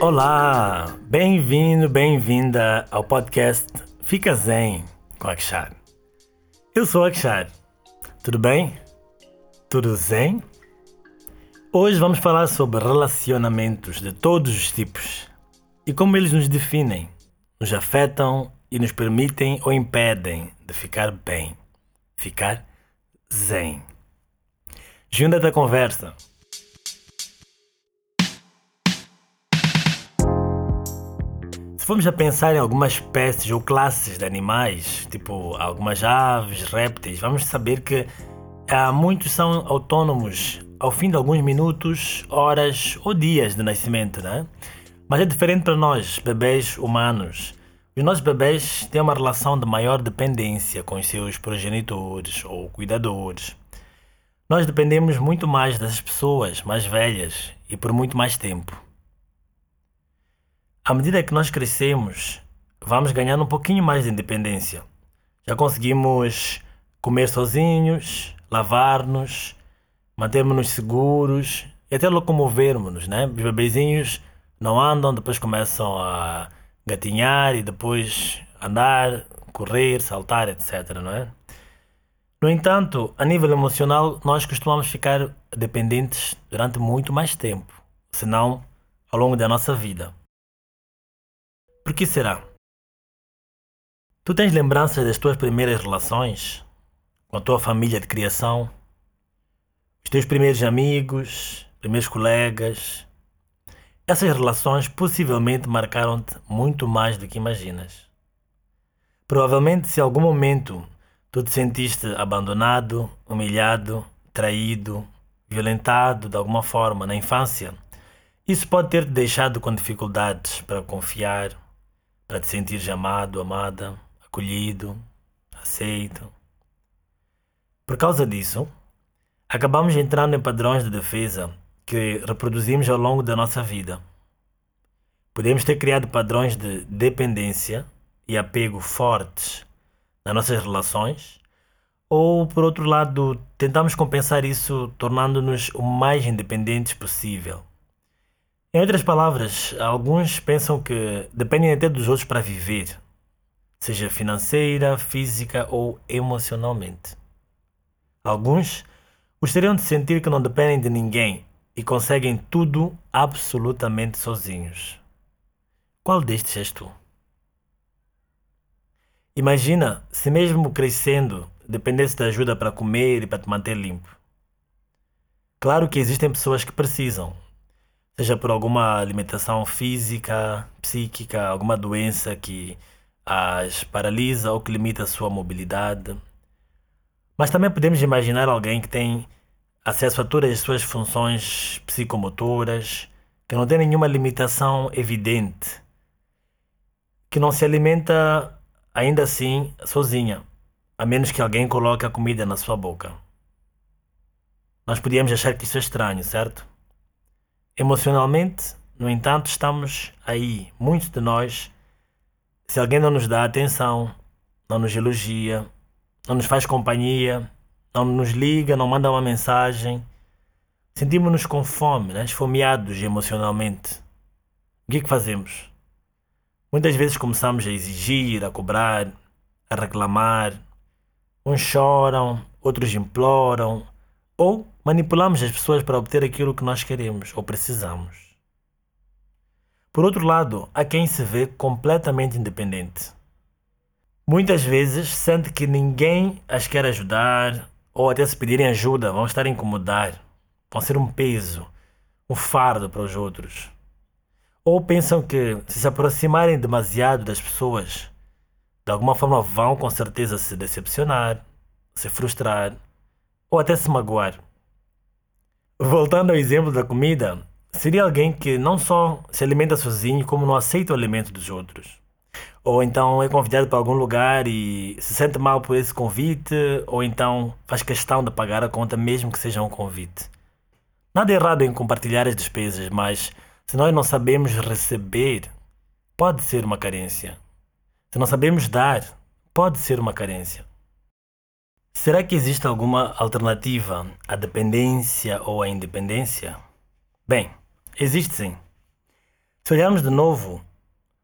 Olá, bem-vindo, bem-vinda ao podcast Fica Zen com Akshar. Eu sou Akshar. Tudo bem? Tudo zen? Hoje vamos falar sobre relacionamentos de todos os tipos e como eles nos definem, nos afetam e nos permitem ou impedem de ficar bem, ficar zen. Junta da conversa. Se formos a pensar em algumas espécies ou classes de animais, tipo algumas aves, répteis, vamos saber que há muitos são autônomos ao fim de alguns minutos, horas ou dias de nascimento, né? Mas é diferente para nós, bebês humanos. Os nossos bebês têm uma relação de maior dependência com os seus progenitores ou cuidadores. Nós dependemos muito mais das pessoas mais velhas e por muito mais tempo. À medida que nós crescemos, vamos ganhando um pouquinho mais de independência. Já conseguimos comer sozinhos, lavar-nos, mantermos-nos seguros e até locomovermos-nos, né? Os bebezinhos não andam, depois começam a gatinhar e depois andar, correr, saltar, etc, não é? No entanto, a nível emocional, nós costumamos ficar dependentes durante muito mais tempo, se não ao longo da nossa vida. Por que será? Tu tens lembranças das tuas primeiras relações com a tua família de criação? Os teus primeiros amigos, primeiros colegas? Essas relações possivelmente marcaram-te muito mais do que imaginas. Provavelmente, se em algum momento tu te sentiste abandonado, humilhado, traído, violentado de alguma forma na infância, isso pode ter te deixado com dificuldades para confiar, para te sentir amado, amada, acolhido, aceito. Por causa disso, acabamos entrando em padrões de defesa que reproduzimos ao longo da nossa vida. Podemos ter criado padrões de dependência e apego fortes nas nossas relações, ou por outro lado, tentamos compensar isso tornando-nos o mais independentes possível em outras palavras, alguns pensam que dependem até dos outros para viver, seja financeira, física ou emocionalmente. Alguns gostariam de sentir que não dependem de ninguém e conseguem tudo absolutamente sozinhos. Qual destes és tu? Imagina se, mesmo crescendo, dependesse de ajuda para comer e para te manter limpo. Claro que existem pessoas que precisam, seja por alguma limitação física, psíquica, alguma doença que as paralisa ou que limita a sua mobilidade. Mas também podemos imaginar alguém que tem acesso a todas as suas funções psicomotoras, que não tem nenhuma limitação evidente, que não se alimenta ainda assim sozinha, a menos que alguém coloque a comida na sua boca. Nós podíamos achar que isso é estranho, certo? Emocionalmente, no entanto, estamos aí, muitos de nós. Se alguém não nos dá atenção, não nos elogia, não nos faz companhia, não nos liga, não manda uma mensagem, sentimos-nos com fome, né? esfomeados emocionalmente. O que é que fazemos? Muitas vezes começamos a exigir, a cobrar, a reclamar. Uns choram, outros imploram, ou manipulamos as pessoas para obter aquilo que nós queremos ou precisamos. Por outro lado, há quem se vê completamente independente. Muitas vezes sente que ninguém as quer ajudar ou até se pedirem ajuda vão estar a incomodar, vão ser um peso, um fardo para os outros. Ou pensam que se se aproximarem demasiado das pessoas, de alguma forma vão com certeza se decepcionar, se frustrar ou até se magoar. Voltando ao exemplo da comida, seria alguém que não só se alimenta sozinho, como não aceita o alimento dos outros. Ou então é convidado para algum lugar e se sente mal por esse convite, ou então faz questão de pagar a conta mesmo que seja um convite. Nada errado em compartilhar as despesas, mas se nós não sabemos receber, pode ser uma carência. Se não sabemos dar, pode ser uma carência. Será que existe alguma alternativa à dependência ou à independência? Bem, existe sim. Se olharmos de novo,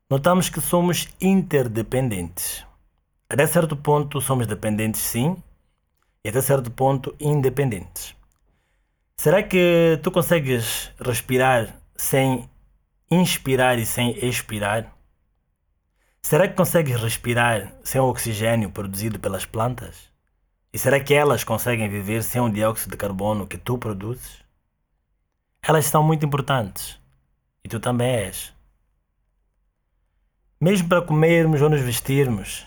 notamos que somos interdependentes. Até certo ponto somos dependentes sim, e até certo ponto independentes. Será que tu consegues respirar sem inspirar e sem expirar? Será que consegues respirar sem o oxigênio produzido pelas plantas? E será que elas conseguem viver sem o dióxido de carbono que tu produzes? Elas são muito importantes. E tu também és. Mesmo para comermos ou nos vestirmos,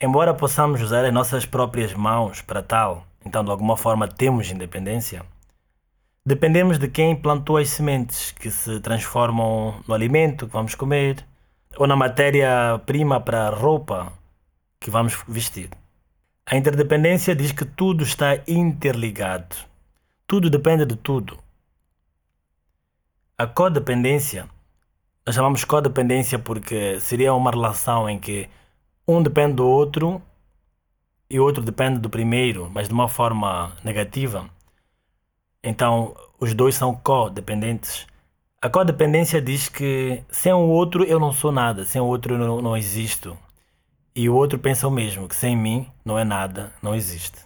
embora possamos usar as nossas próprias mãos para tal, então de alguma forma temos independência, dependemos de quem plantou as sementes que se transformam no alimento que vamos comer ou na matéria-prima para a roupa que vamos vestir. A interdependência diz que tudo está interligado. Tudo depende de tudo. A codependência, nós chamamos codependência porque seria uma relação em que um depende do outro e o outro depende do primeiro, mas de uma forma negativa. Então, os dois são codependentes. A codependência diz que sem o outro eu não sou nada, sem o outro eu não, não existo. E o outro pensa o mesmo, que sem mim não é nada, não existe.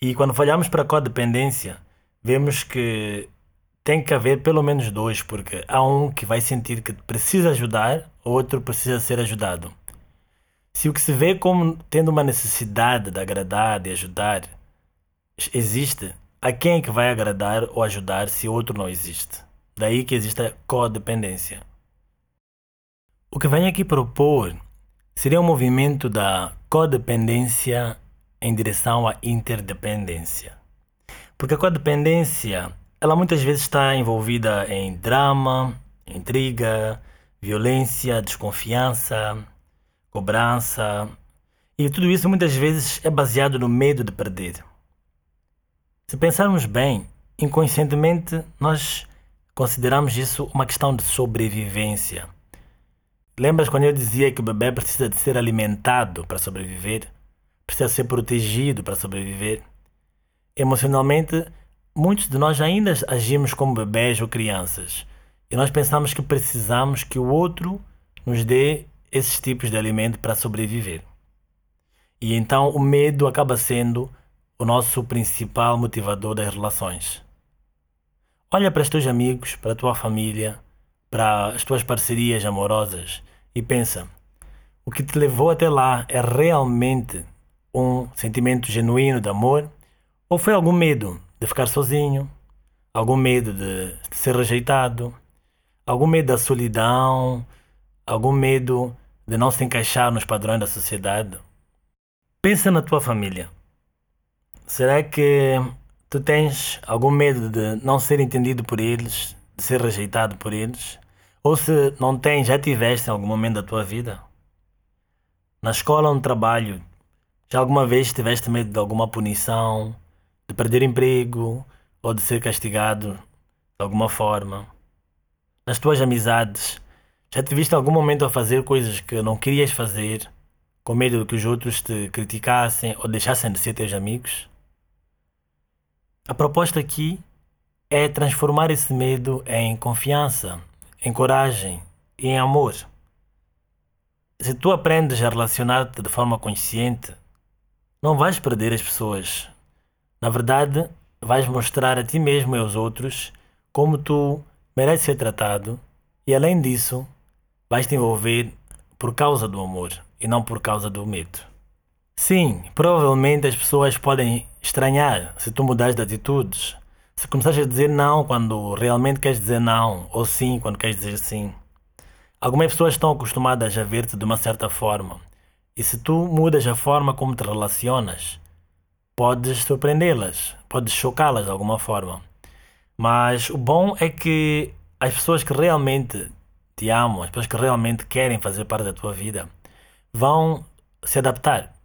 E quando falhamos para a codependência, vemos que tem que haver pelo menos dois, porque há um que vai sentir que precisa ajudar, o outro precisa ser ajudado. Se o que se vê como tendo uma necessidade de agradar, de ajudar, existe, a quem é que vai agradar ou ajudar se o outro não existe? Daí que existe a codependência. O que venho aqui propor seria um movimento da codependência em direção à interdependência. Porque a codependência, ela muitas vezes está envolvida em drama, intriga, violência, desconfiança, cobrança, e tudo isso muitas vezes é baseado no medo de perder. Se pensarmos bem, inconscientemente nós consideramos isso uma questão de sobrevivência. Lembras quando eu dizia que o bebê precisa de ser alimentado para sobreviver? Precisa ser protegido para sobreviver? Emocionalmente, muitos de nós ainda agimos como bebés ou crianças. E nós pensamos que precisamos que o outro nos dê esses tipos de alimento para sobreviver. E então o medo acaba sendo o nosso principal motivador das relações. Olha para os teus amigos, para a tua família, para as tuas parcerias amorosas e pensa: o que te levou até lá é realmente um sentimento genuíno de amor ou foi algum medo de ficar sozinho, algum medo de, ser rejeitado, algum medo da solidão, algum medo de não se encaixar nos padrões da sociedade? Pensa na tua família. Será que tu tens algum medo de não ser entendido por eles, de ser rejeitado por eles? Ou se não tens, já tiveste em algum momento da tua vida? Na escola ou no trabalho, já alguma vez tiveste medo de alguma punição, de perder emprego ou de ser castigado de alguma forma? Nas tuas amizades, já te viste algum momento a fazer coisas que não querias fazer, com medo de que os outros te criticassem ou deixassem de ser teus amigos? A proposta aqui é transformar esse medo em confiança, em coragem e em amor. Se tu aprendes a relacionar-te de forma consciente, não vais perder as pessoas. Na verdade, vais mostrar a ti mesmo e aos outros como tu mereces ser tratado e, além disso, vais te envolver por causa do amor e não por causa do medo. Sim, provavelmente as pessoas podem estranhar se tu mudares de atitudes. Se começares a dizer não quando realmente queres dizer não, ou sim quando queres dizer sim. Algumas pessoas estão acostumadas a ver-te de uma certa forma, e se tu mudas a forma como te relacionas, podes surpreendê-las, podes chocá-las de alguma forma. Mas o bom é que as pessoas que realmente te amam, as pessoas que realmente querem fazer parte da tua vida, vão se adaptar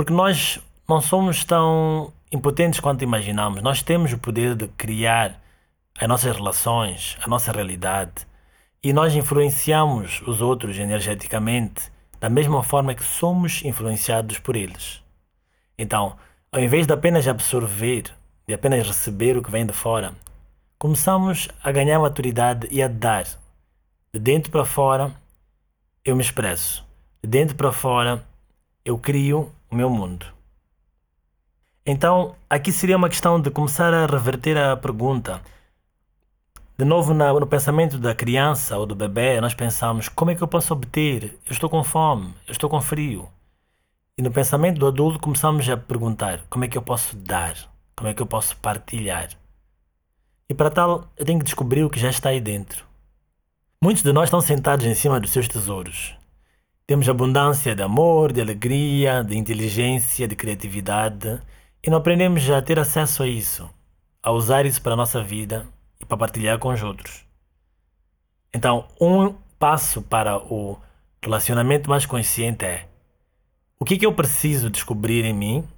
porque nós não somos tão impotentes quanto imaginamos. Nós temos o poder de criar as nossas relações, a nossa realidade. E nós influenciamos os outros energeticamente da mesma forma que somos influenciados por eles. Então, ao invés de apenas absorver, de apenas receber o que vem de fora, começamos a ganhar maturidade e a dar. De dentro para fora, eu me expresso. De dentro para fora, eu crio o meu mundo. Então, aqui seria uma questão de começar a reverter a pergunta. De novo, no pensamento da criança ou do bebê, nós pensamos: como é que eu posso obter? Eu estou com fome, eu estou com frio. E no pensamento do adulto, começamos a perguntar: como é que eu posso dar? Como é que eu posso partilhar? E para tal, eu tenho que descobrir o que já está aí dentro. Muitos de nós estão sentados em cima dos seus tesouros. Temos abundância de amor, de alegria, de inteligência, de criatividade e não aprendemos a ter acesso a isso, a usar isso para a nossa vida e para partilhar com os outros. Então, um passo para o relacionamento mais consciente é o que, que eu preciso descobrir em mim,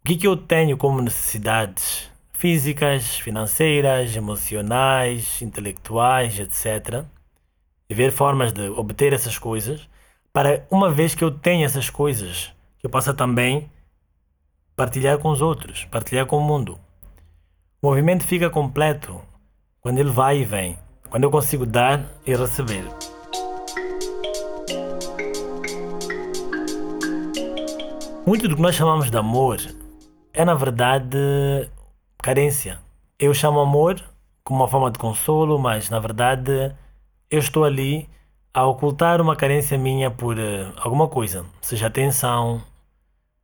o que, que eu tenho como necessidades físicas, financeiras, emocionais, intelectuais, etc. E ver formas de obter essas coisas para, uma vez que eu tenho essas coisas, que eu possa também partilhar com os outros, partilhar com o mundo. O movimento fica completo quando ele vai e vem, quando eu consigo dar e receber. Muito do que nós chamamos de amor é, na verdade, carência. Eu chamo amor como uma forma de consolo, mas, na verdade, eu estou ali a ocultar uma carência minha por uh, alguma coisa, seja atenção,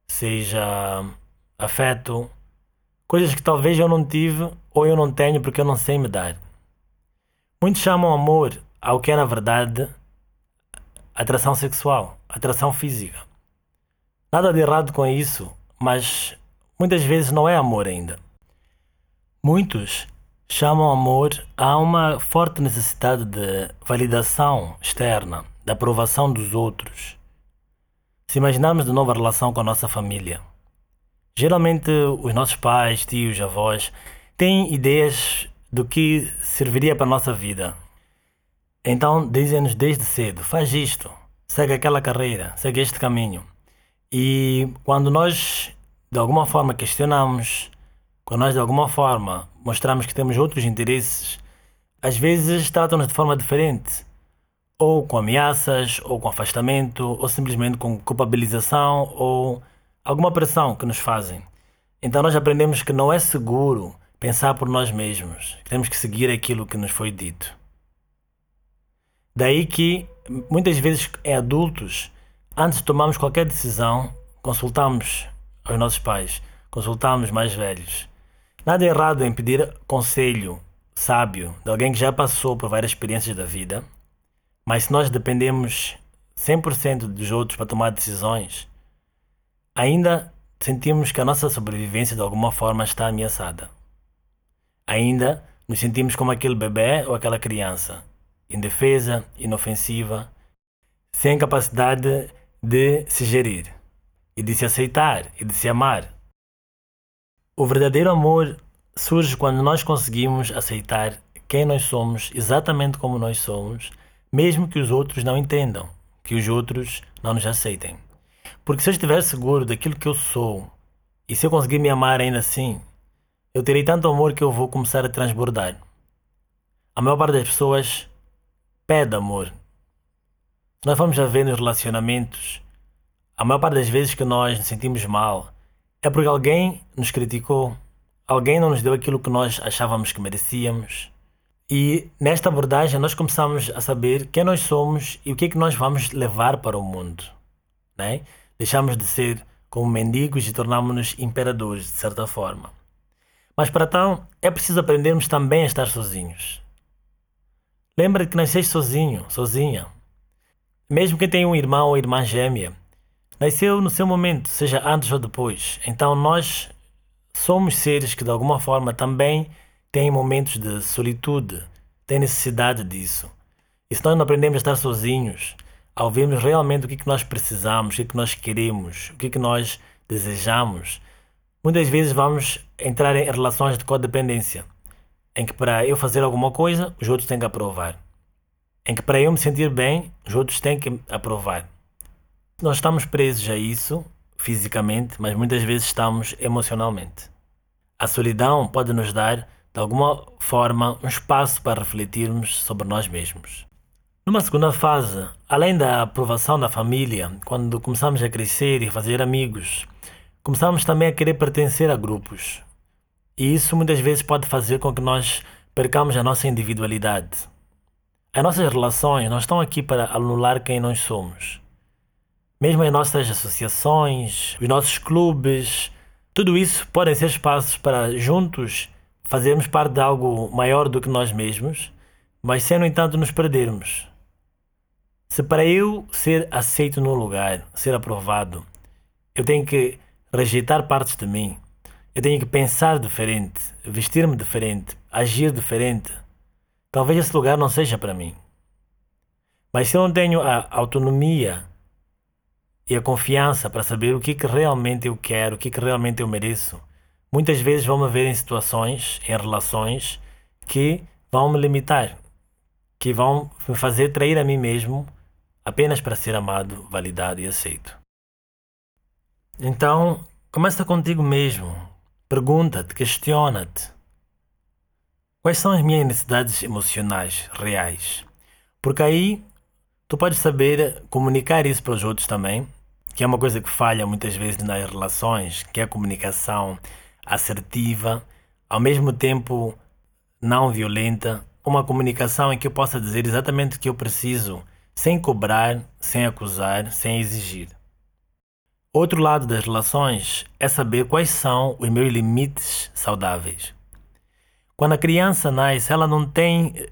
seja afeto, coisas que talvez eu não tive ou eu não tenho porque eu não sei me dar. Muitos chamam amor ao que é na verdade atração sexual, atração física. Nada de errado com isso, mas muitas vezes não é amor ainda. Muitos chamam amor a uma forte necessidade de validação externa, da aprovação dos outros. Se imaginarmos de novo a relação com a nossa família, geralmente os nossos pais, tios, avós têm ideias do que serviria para a nossa vida. Então dizem-nos desde cedo: faz isto, segue aquela carreira, segue este caminho. E quando nós de alguma forma questionamos, quando nós de alguma forma mostramos que temos outros interesses, às vezes tratam-nos de forma diferente, ou com ameaças, ou com afastamento, ou simplesmente com culpabilização, ou alguma pressão que nos fazem. Então nós aprendemos que não é seguro pensar por nós mesmos, temos que seguir aquilo que nos foi dito. Daí que muitas vezes em adultos, antes de tomarmos qualquer decisão, consultamos aos nossos pais, consultamos mais velhos Nada errado em pedir conselho sábio de alguém que já passou por várias experiências da vida, mas se nós dependemos 100% dos outros para tomar decisões, ainda sentimos que a nossa sobrevivência de alguma forma está ameaçada. Ainda nos sentimos como aquele bebê ou aquela criança, indefesa, inofensiva, sem capacidade de se gerir e de se aceitar e de se amar. O verdadeiro amor surge quando nós conseguimos aceitar quem nós somos exatamente como nós somos, mesmo que os outros não entendam, que os outros não nos aceitem. Porque se eu estiver seguro daquilo que eu sou e se eu conseguir me amar ainda assim, eu terei tanto amor que eu vou começar a transbordar. A maior parte das pessoas pede amor. Nós vamos a ver nos relacionamentos, a maior parte das vezes que nós nos sentimos mal, é porque alguém nos criticou, alguém não nos deu aquilo que nós achávamos que merecíamos. E nesta abordagem nós começamos a saber quem nós somos e o que é que nós vamos levar para o mundo. Né? Deixamos de ser como mendigos e tornamos-nos imperadores, de certa forma. Mas para tal, é preciso aprendermos também a estar sozinhos. Lembra que nasceste sozinho, sozinha. Mesmo que tenha um irmão ou irmã gêmea, Nasceu no seu momento, seja antes ou depois. Então nós somos seres que de alguma forma também têm momentos de solitude, têm necessidade disso. E se nós não aprendemos a estar sozinhos, ao vermos realmente o que, é que nós precisamos, o que, é que nós queremos, o que, é que nós desejamos, muitas vezes vamos entrar em relações de codependência, em que para eu fazer alguma coisa, os outros têm que aprovar. Em que para eu me sentir bem, os outros têm que aprovar. Nós estamos presos a isso fisicamente, mas muitas vezes estamos emocionalmente. A solidão pode nos dar, de alguma forma, um espaço para refletirmos sobre nós mesmos. Numa segunda fase, além da aprovação da família, quando começamos a crescer e fazer amigos, começamos também a querer pertencer a grupos. E isso muitas vezes pode fazer com que nós percamos a nossa individualidade. As nossas relações não estão aqui para anular quem nós somos. Mesmo as nossas associações, os nossos clubes, tudo isso podem ser espaços para juntos fazermos parte de algo maior do que nós mesmos, mas sem, no entanto, nos perdermos. Se para eu ser aceito num lugar, ser aprovado, eu tenho que rejeitar partes de mim, eu tenho que pensar diferente, vestir-me diferente, agir diferente, talvez esse lugar não seja para mim. Mas se eu não tenho a autonomia e a confiança para saber o que, que realmente eu quero, o que, que realmente eu mereço. Muitas vezes vão me ver em situações, em relações que vão me limitar, que vão me fazer trair a mim mesmo apenas para ser amado, validado e aceito. Então, começa contigo mesmo. Pergunta-te, questiona-te. Quais são as minhas necessidades emocionais reais? Porque aí tu podes saber comunicar isso para os outros também que é uma coisa que falha muitas vezes nas relações, que é a comunicação assertiva, ao mesmo tempo não violenta, uma comunicação em que eu possa dizer exatamente o que eu preciso, sem cobrar, sem acusar, sem exigir. Outro lado das relações é saber quais são os meus limites saudáveis. Quando a criança nasce, ela não tem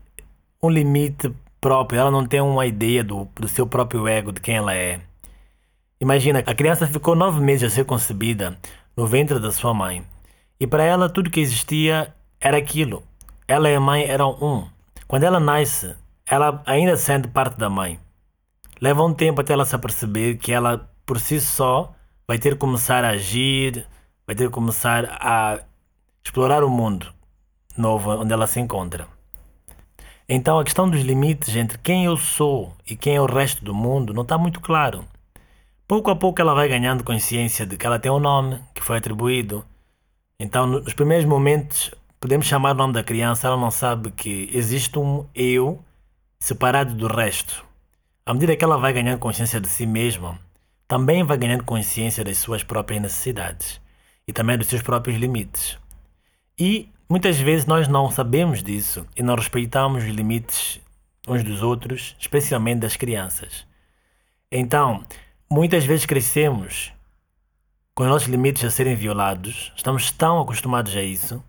um limite próprio, ela não tem uma ideia do, do seu próprio ego, de quem ela é. Imagina, a criança ficou nove meses a ser concebida no ventre da sua mãe. E para ela tudo que existia era aquilo. Ela e a mãe eram um. Quando ela nasce, ela ainda sente parte da mãe. Leva um tempo até ela se aperceber que ela, por si só, vai ter que começar a agir, vai ter que começar a explorar o mundo novo onde ela se encontra. Então a questão dos limites entre quem eu sou e quem é o resto do mundo não está muito claro. Pouco a pouco ela vai ganhando consciência de que ela tem um nome que foi atribuído. Então, nos primeiros momentos, podemos chamar o nome da criança, ela não sabe que existe um eu separado do resto. À medida que ela vai ganhando consciência de si mesma, também vai ganhando consciência das suas próprias necessidades e também dos seus próprios limites. E muitas vezes nós não sabemos disso e não respeitamos os limites uns dos outros, especialmente das crianças. Então, Muitas vezes crescemos com os nossos limites a serem violados, estamos tão acostumados a isso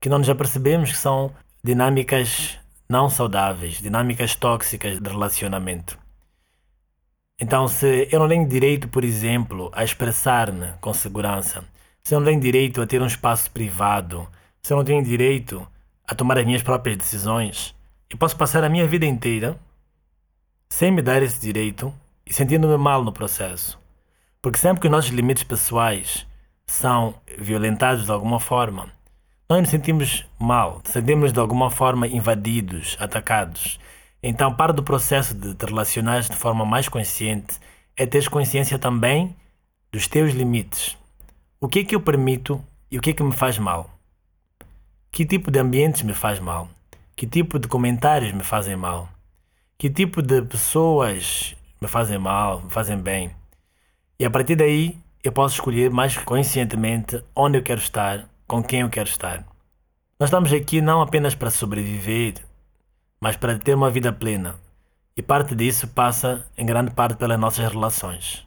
que não nos apercebemos que são dinâmicas não saudáveis, dinâmicas tóxicas de relacionamento. Então, se eu não tenho direito, por exemplo, a expressar-me com segurança, se eu não tenho direito a ter um espaço privado, se eu não tenho direito a tomar as minhas próprias decisões, eu posso passar a minha vida inteira sem me dar esse direito e sentindo-me mal no processo. Porque sempre que os nossos limites pessoais são violentados de alguma forma, nós nos sentimos mal, sentimos de alguma forma invadidos, atacados. Então, parte do processo de te relacionar de forma mais consciente é ter consciência também dos teus limites. O que é que eu permito e o que é que me faz mal? Que tipo de ambientes me faz mal? Que tipo de comentários me fazem mal? Que tipo de pessoas me fazem mal, me fazem bem. E a partir daí eu posso escolher mais conscientemente onde eu quero estar, com quem eu quero estar. Nós estamos aqui não apenas para sobreviver, mas para ter uma vida plena. E parte disso passa, em grande parte, pelas nossas relações.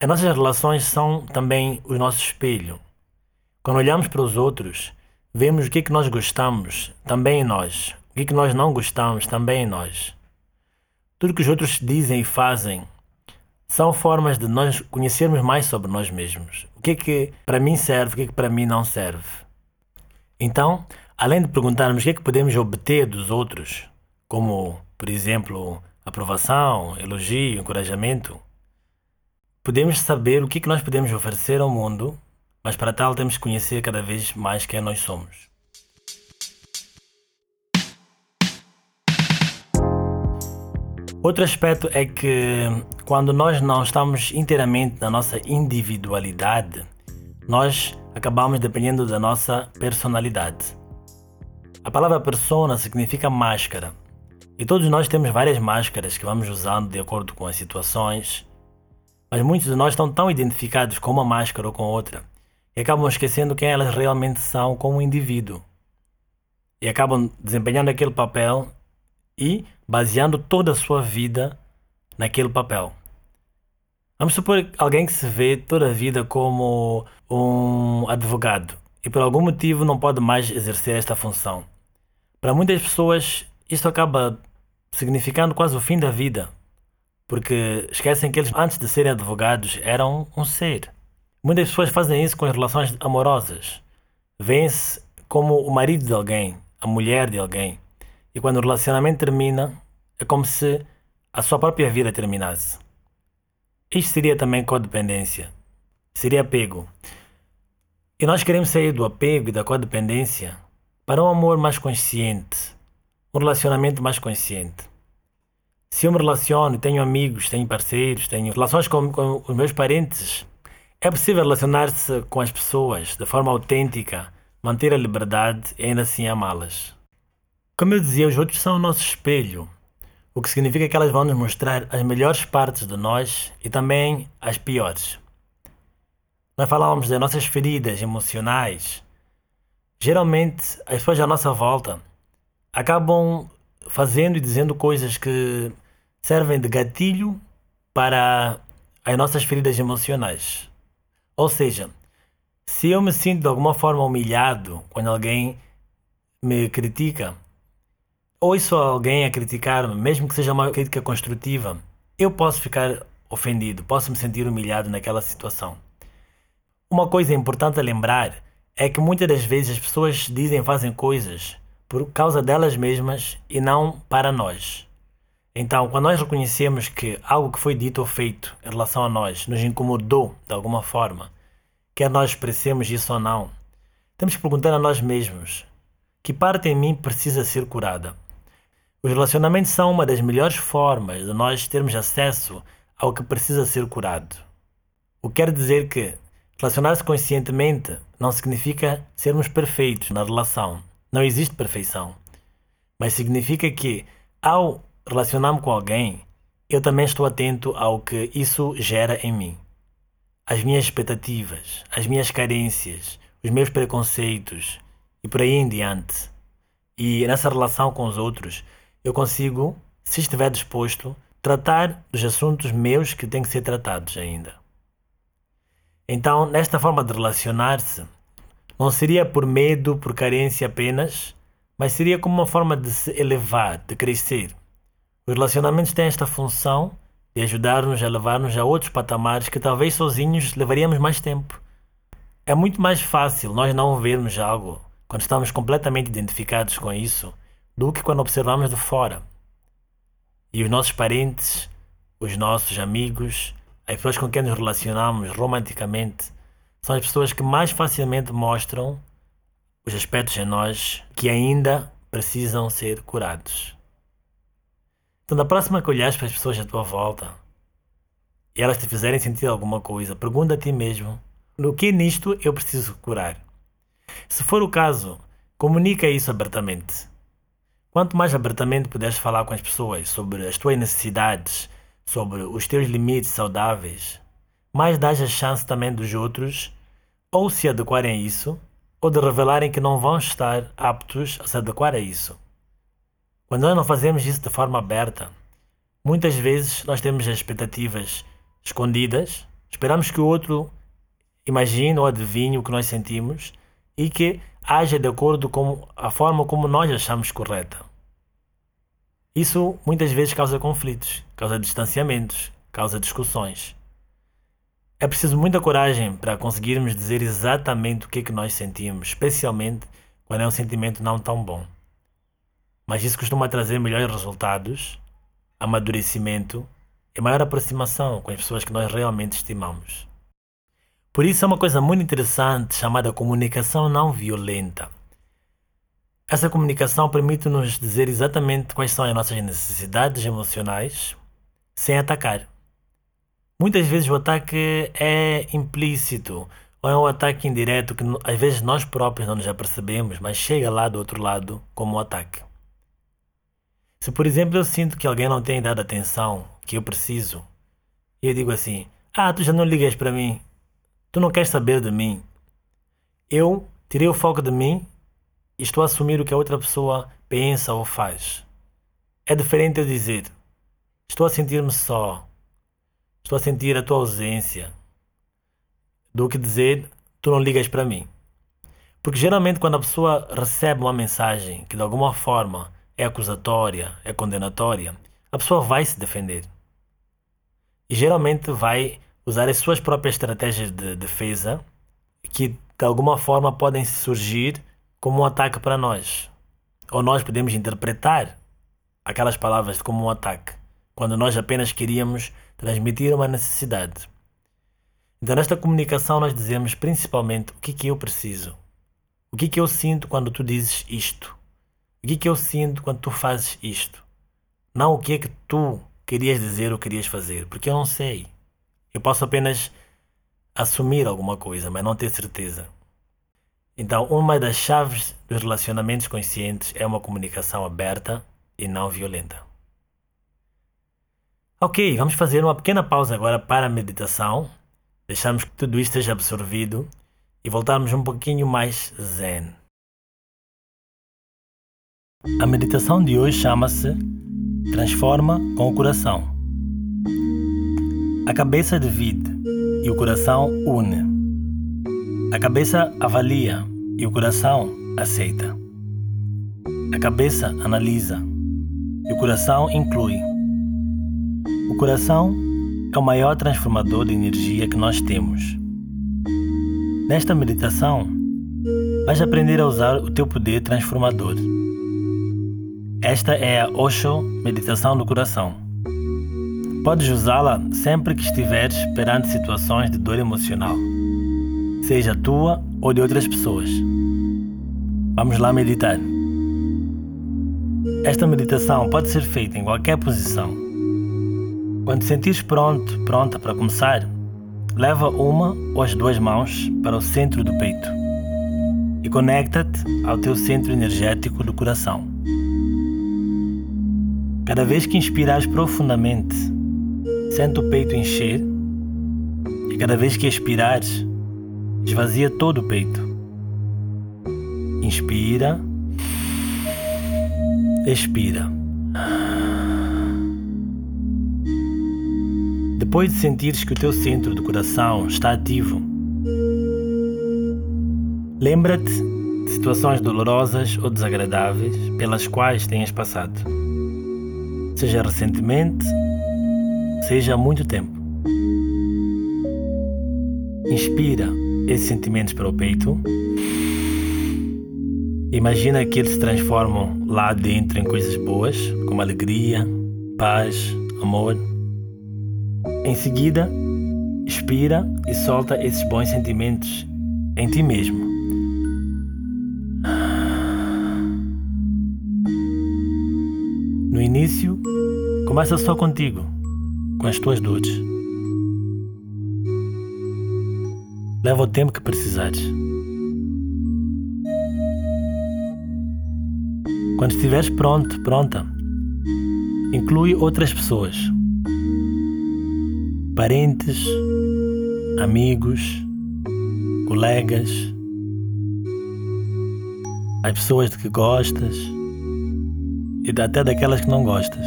As nossas relações são também o nosso espelho. Quando olhamos para os outros, vemos o que, é que nós gostamos também em nós, o que, é que nós não gostamos também em nós. Tudo que os outros dizem e fazem são formas de nós conhecermos mais sobre nós mesmos. Que é que para mim serve, o que é que para mim não serve. Então, além de perguntarmos o que é que podemos obter dos outros, como, por exemplo, aprovação, elogio, encorajamento, podemos saber o que é que nós podemos oferecer ao mundo, mas para tal temos que conhecer cada vez mais quem nós somos. Outro aspecto é que quando nós não estamos inteiramente na nossa individualidade, nós acabamos dependendo da nossa personalidade. A palavra persona significa máscara. E todos nós temos várias máscaras que vamos usando de acordo com as situações. Mas muitos de nós estão tão identificados com uma máscara ou com outra e acabam esquecendo quem elas realmente são como indivíduo. E acabam desempenhando aquele papel e baseando toda a sua vida naquele papel. Vamos supor alguém que se vê toda a vida como um advogado e por algum motivo não pode mais exercer esta função. Para muitas pessoas, isto acaba significando quase o fim da vida, porque esquecem que eles, antes de serem advogados, eram um ser. Muitas pessoas fazem isso com as relações amorosas. Vêem-se como o marido de alguém, a mulher de alguém. E quando o relacionamento termina, é como se a sua própria vida terminasse. Isto seria também codependência. Seria apego. E nós queremos sair do apego e da codependência para um amor mais consciente, um relacionamento mais consciente. Se eu me relaciono, tenho amigos, tenho parceiros, tenho relações com, com os meus parentes, é possível relacionar-se com as pessoas de forma autêntica, manter a liberdade e ainda assim amá-las. Como eu dizia, os outros são o nosso espelho, o que significa que elas vão nos mostrar as melhores partes de nós e também as piores. Nós falávamos das nossas feridas emocionais, Geralmente, as pessoas à nossa volta acabam fazendo e dizendo coisas que servem de gatilho para as nossas feridas emocionais. Ou seja, se eu me sinto de alguma forma humilhado quando alguém me critica, ou isso alguém a criticar-me, mesmo que seja uma crítica construtiva, eu posso ficar ofendido, posso me sentir humilhado naquela situação. Uma coisa importante a lembrar é que muitas das vezes as pessoas dizem e fazem coisas por causa delas mesmas e não para nós. Então, quando nós reconhecemos que algo que foi dito ou feito em relação a nós nos incomodou de alguma forma, quer nós expressemos isso ou não, temos que perguntar a nós mesmos que parte em mim precisa ser curada. Os relacionamentos são uma das melhores formas de nós termos acesso ao que precisa ser curado. O que quer dizer que Relacionar-se conscientemente não significa sermos perfeitos na relação. Não existe perfeição. Mas significa que, ao relacionar-me com alguém, eu também estou atento ao que isso gera em mim. As minhas expectativas, as minhas carências, os meus preconceitos e por aí em diante. E nessa relação com os outros, eu consigo, se estiver disposto, tratar dos assuntos meus que têm que ser tratados ainda. Então, nesta forma de relacionar-se, não seria por medo, por carência apenas, mas seria como uma forma de se elevar, de crescer. Os relacionamentos têm esta função de ajudar-nos a levar-nos a outros patamares que talvez sozinhos levaríamos mais tempo. É muito mais fácil nós não vermos algo quando estamos completamente identificados com isso do que quando observamos de fora. E os nossos parentes, os nossos amigos, as pessoas com quem nos relacionamos romanticamente são as pessoas que mais facilmente mostram os aspectos em nós que ainda precisam ser curados. Então, da próxima que olhares para as pessoas à tua volta e elas te fizerem sentir alguma coisa, pergunta a ti mesmo: no que nisto eu preciso curar? Se for o caso, comunica isso abertamente. Quanto mais abertamente puderes falar com as pessoas sobre as tuas necessidades, sobre os teus limites saudáveis, mais dás a chance também dos outros ou se adequarem a isso, ou de revelarem que não vão estar aptos a se adequar a isso. Quando nós não fazemos isso de forma aberta, muitas vezes nós temos expectativas escondidas, esperamos que o outro imagine ou adivinhe o que nós sentimos e que haja de acordo com a forma como nós achamos correta. Isso muitas vezes causa conflitos, causa distanciamentos, causa discussões. É preciso muita coragem para conseguirmos dizer exatamente o que é que nós sentimos, especialmente quando é um sentimento não tão bom. Mas isso costuma trazer melhores resultados, amadurecimento e maior aproximação com as pessoas que nós realmente estimamos. Por isso é uma coisa muito interessante chamada comunicação não violenta. Essa comunicação permite-nos dizer exatamente quais são as nossas necessidades emocionais sem atacar. Muitas vezes o ataque é implícito ou é um ataque indireto que às vezes nós próprios não nos apercebemos, mas chega lá do outro lado como um ataque. Se, por exemplo, eu sinto que alguém não tem dado atenção que eu preciso, e eu digo assim: Ah, tu já não ligas para mim, tu não queres saber de mim. Eu tirei o foco de mim estou a assumir o que a outra pessoa pensa ou faz. É diferente eu dizer: Estou a sentir-me só, estou a sentir a tua ausência, do que dizer: Tu não ligas para mim. Porque geralmente, quando a pessoa recebe uma mensagem que de alguma forma é acusatória, é condenatória, a pessoa vai se defender. E geralmente vai usar as suas próprias estratégias de defesa que de alguma forma podem surgir como um ataque para nós. Ou nós podemos interpretar aquelas palavras como um ataque, quando nós apenas queríamos transmitir uma necessidade. Então, nesta comunicação, nós dizemos principalmente o que, que eu preciso, o que, que eu sinto quando tu dizes isto. O que, é que eu sinto quando tu fazes isto? Não o que é que tu querias dizer ou querias fazer, porque eu não sei. Eu posso apenas assumir alguma coisa, mas não ter certeza. Então, uma das chaves dos relacionamentos conscientes é uma comunicação aberta e não violenta. Ok, vamos fazer uma pequena pausa agora para a meditação. Deixamos que tudo isto esteja absorvido e voltarmos um pouquinho mais zen. A meditação de hoje chama-se Transforma com o Coração. A cabeça divide e o coração une. A cabeça avalia e o coração aceita. A cabeça analisa e o coração inclui. O coração é o maior transformador de energia que nós temos. Nesta meditação, vais aprender a usar o teu poder transformador. Esta é a Osho Meditação do Coração. Podes usá-la sempre que estiveres perante situações de dor emocional, seja tua ou de outras pessoas. Vamos lá meditar. Esta meditação pode ser feita em qualquer posição. Quando sentires pronto, pronta para começar, leva uma ou as duas mãos para o centro do peito e conecta-te ao teu centro energético do coração. Cada vez que inspirares profundamente, sente o peito encher e cada vez que expirares, esvazia todo o peito. Inspira, expira. Depois de sentires que o teu centro do coração está ativo, lembra-te de situações dolorosas ou desagradáveis pelas quais tenhas passado seja recentemente, seja há muito tempo. Inspira esses sentimentos para o peito. Imagina que eles se transformam lá dentro em coisas boas, como alegria, paz, amor. Em seguida, expira e solta esses bons sentimentos em ti mesmo. No início, começa só contigo, com as tuas dores. Leva o tempo que precisares. Quando estiveres pronto, pronta, inclui outras pessoas, parentes, amigos, colegas, as pessoas de que gostas e até daquelas que não gostas,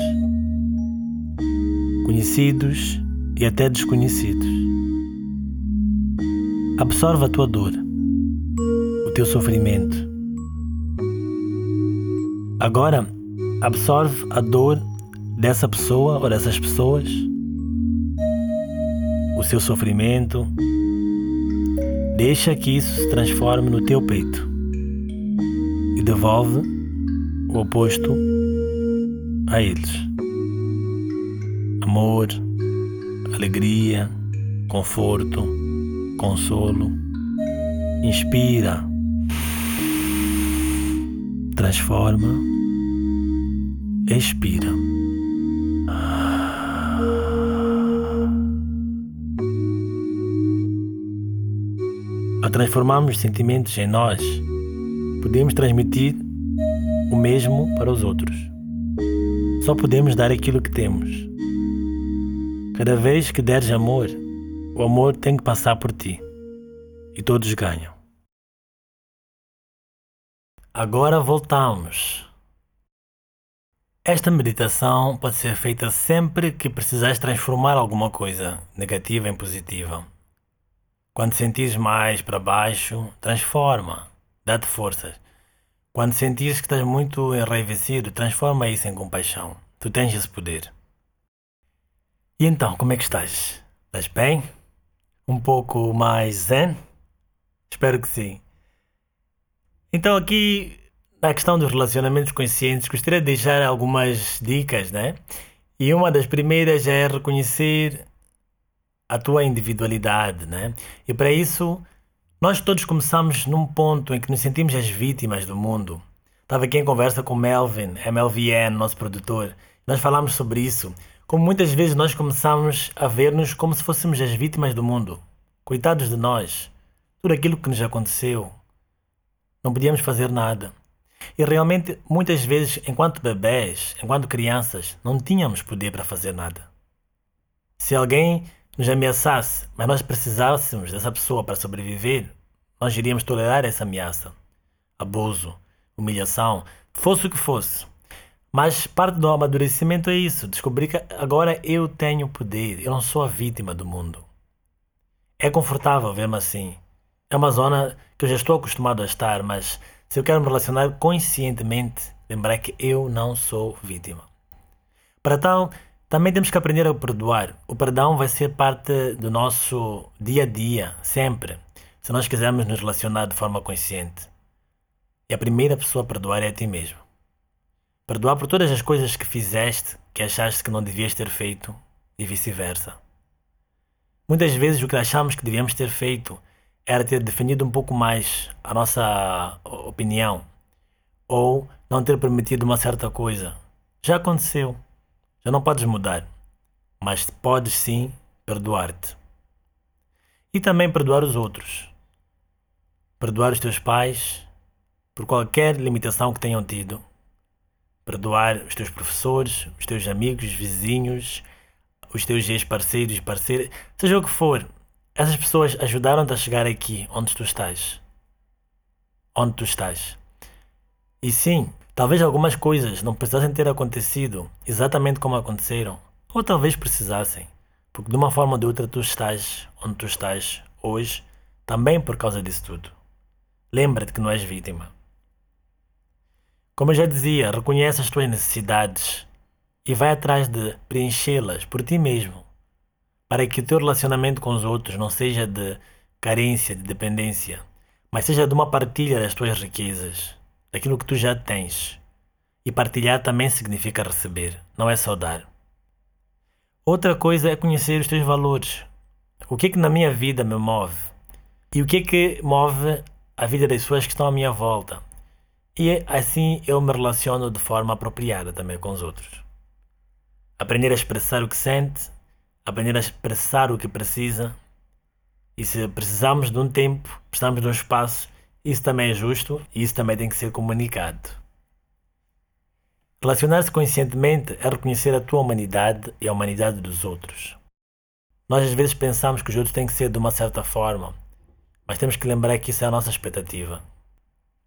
conhecidos e até desconhecidos. Absorve a tua dor, o teu sofrimento. Agora, absorve a dor dessa pessoa ou dessas pessoas, o seu sofrimento. Deixa que isso se transforme no teu peito e devolve o oposto a eles. Amor, alegria, conforto, consolo. Inspira. transforma, expira. Ao transformarmos sentimentos em nós, podemos transmitir o mesmo para os outros. Só podemos dar aquilo que temos. Cada vez que deres amor, o amor tem que passar por ti. E todos ganham. Agora voltamos. Esta meditação pode ser feita sempre que precisares transformar alguma coisa negativa em positiva. Quando sentires mais para baixo, transforma, dá-te forças. Quando sentires que estás muito enraivecido, transforma isso em compaixão. Tu tens esse poder. E então, como é que estás? Estás bem? Um pouco mais zen? Espero que sim. Então, aqui na questão dos relacionamentos conscientes, gostaria de deixar algumas dicas, né? E uma das primeiras é reconhecer a tua individualidade, né? E para isso, nós todos começamos num ponto em que nos sentimos as vítimas do mundo. Estava aqui em conversa com Melvin, MLVN, nosso produtor. Nós falamos sobre isso. Como muitas vezes nós começamos a ver-nos como se fôssemos as vítimas do mundo. Coitados de nós. Tudo aquilo que nos aconteceu. Não podíamos fazer nada. E realmente, muitas vezes, enquanto bebés, enquanto crianças, não tínhamos poder para fazer nada. Se alguém nos ameaçasse, mas nós precisássemos dessa pessoa para sobreviver, nós iríamos tolerar essa ameaça. Abuso, humilhação, fosse o que fosse. Mas parte do amadurecimento é isso, descobrir que agora eu tenho poder, eu não sou a vítima do mundo. É confortável ver-me assim. É uma zona que eu já estou acostumado a estar, mas se eu quero me relacionar conscientemente, lembrar que eu não sou vítima. Para tal, também temos que aprender a perdoar. O perdão vai ser parte do nosso dia a dia, sempre, se nós quisermos nos relacionar de forma consciente. E a primeira pessoa a perdoar é a ti mesmo. Perdoar por todas as coisas que fizeste que achaste que não devias ter feito e vice-versa. Muitas vezes o que achamos que devíamos ter feito era ter definido um pouco mais a nossa opinião ou não ter permitido uma certa coisa. Já aconteceu. Já não podes mudar, mas podes sim perdoar-te. E também perdoar os outros. Perdoar os teus pais por qualquer limitação que tenham tido. Perdoar os teus professores, os teus amigos, vizinhos, os teus ex-parceiros parceiras, seja o que for. Essas pessoas ajudaram-te a chegar aqui, onde tu estás. Onde tu estás. E sim, Talvez algumas coisas não precisassem ter acontecido exatamente como aconteceram, ou talvez precisassem, porque de uma forma ou de outra tu estás onde tu estás hoje, também por causa disso tudo. Lembra-te que não és vítima. Como eu já dizia, reconhece as tuas necessidades e vai atrás de preenchê-las por ti mesmo, para que o teu relacionamento com os outros não seja de carência, de dependência, mas seja de uma partilha das tuas riquezas daquilo que tu já tens. E partilhar também significa receber, não é só dar. Outra coisa é conhecer os teus valores. O que é que na minha vida me move? E o que é que move a vida das pessoas que estão à minha volta? E assim eu me relaciono de forma apropriada também com os outros. Aprender a expressar o que sente, aprender a expressar o que precisa. E se precisamos de um tempo, precisamos de um espaço, isso também é justo e isso também tem que ser comunicado. Relacionar-se conscientemente é reconhecer a tua humanidade e a humanidade dos outros. Nós às vezes pensamos que os outros têm que ser de uma certa forma, mas temos que lembrar que isso é a nossa expectativa.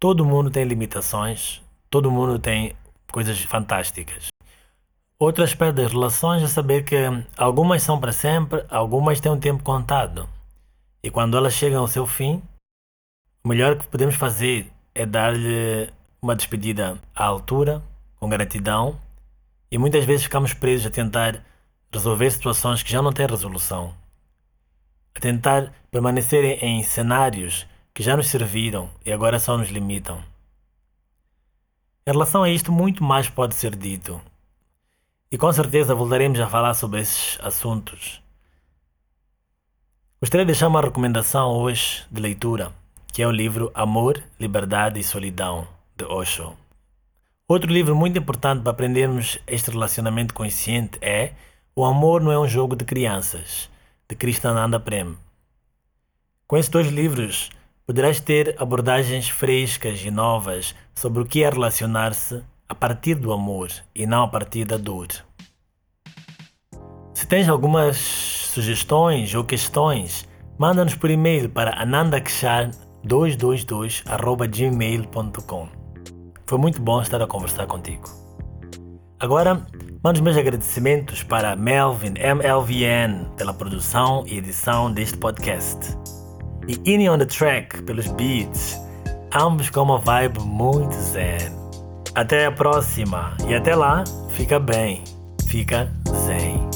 Todo mundo tem limitações, todo mundo tem coisas fantásticas. Outro aspecto das relações é saber que algumas são para sempre, algumas têm um tempo contado. E quando elas chegam ao seu fim, o melhor que podemos fazer é dar-lhe uma despedida à altura, com gratidão, e muitas vezes ficamos presos a tentar resolver situações que já não têm resolução, a tentar permanecer em cenários que já nos serviram e agora só nos limitam. Em relação a isto, muito mais pode ser dito. E com certeza voltaremos a falar sobre esses assuntos. Gostaria de deixar uma recomendação hoje de leitura que é o livro Amor, Liberdade e Solidão, de Osho. Outro livro muito importante para aprendermos este relacionamento consciente é O Amor Não é um Jogo de Crianças, de Krishnananda Prem. Com esses dois livros, poderás ter abordagens frescas e novas sobre o que é relacionar-se a partir do amor e não a partir da dor. Se tens algumas sugestões ou questões, manda-nos por e-mail para anandakshar222.gmail.com Foi muito bom estar a conversar contigo. Agora, mando os meus agradecimentos para Melvin MLVN pela produção e edição deste podcast. E Inni on the Track pelos beats, ambos com uma vibe muito zen. Até a próxima e até lá, fica bem, fica zen.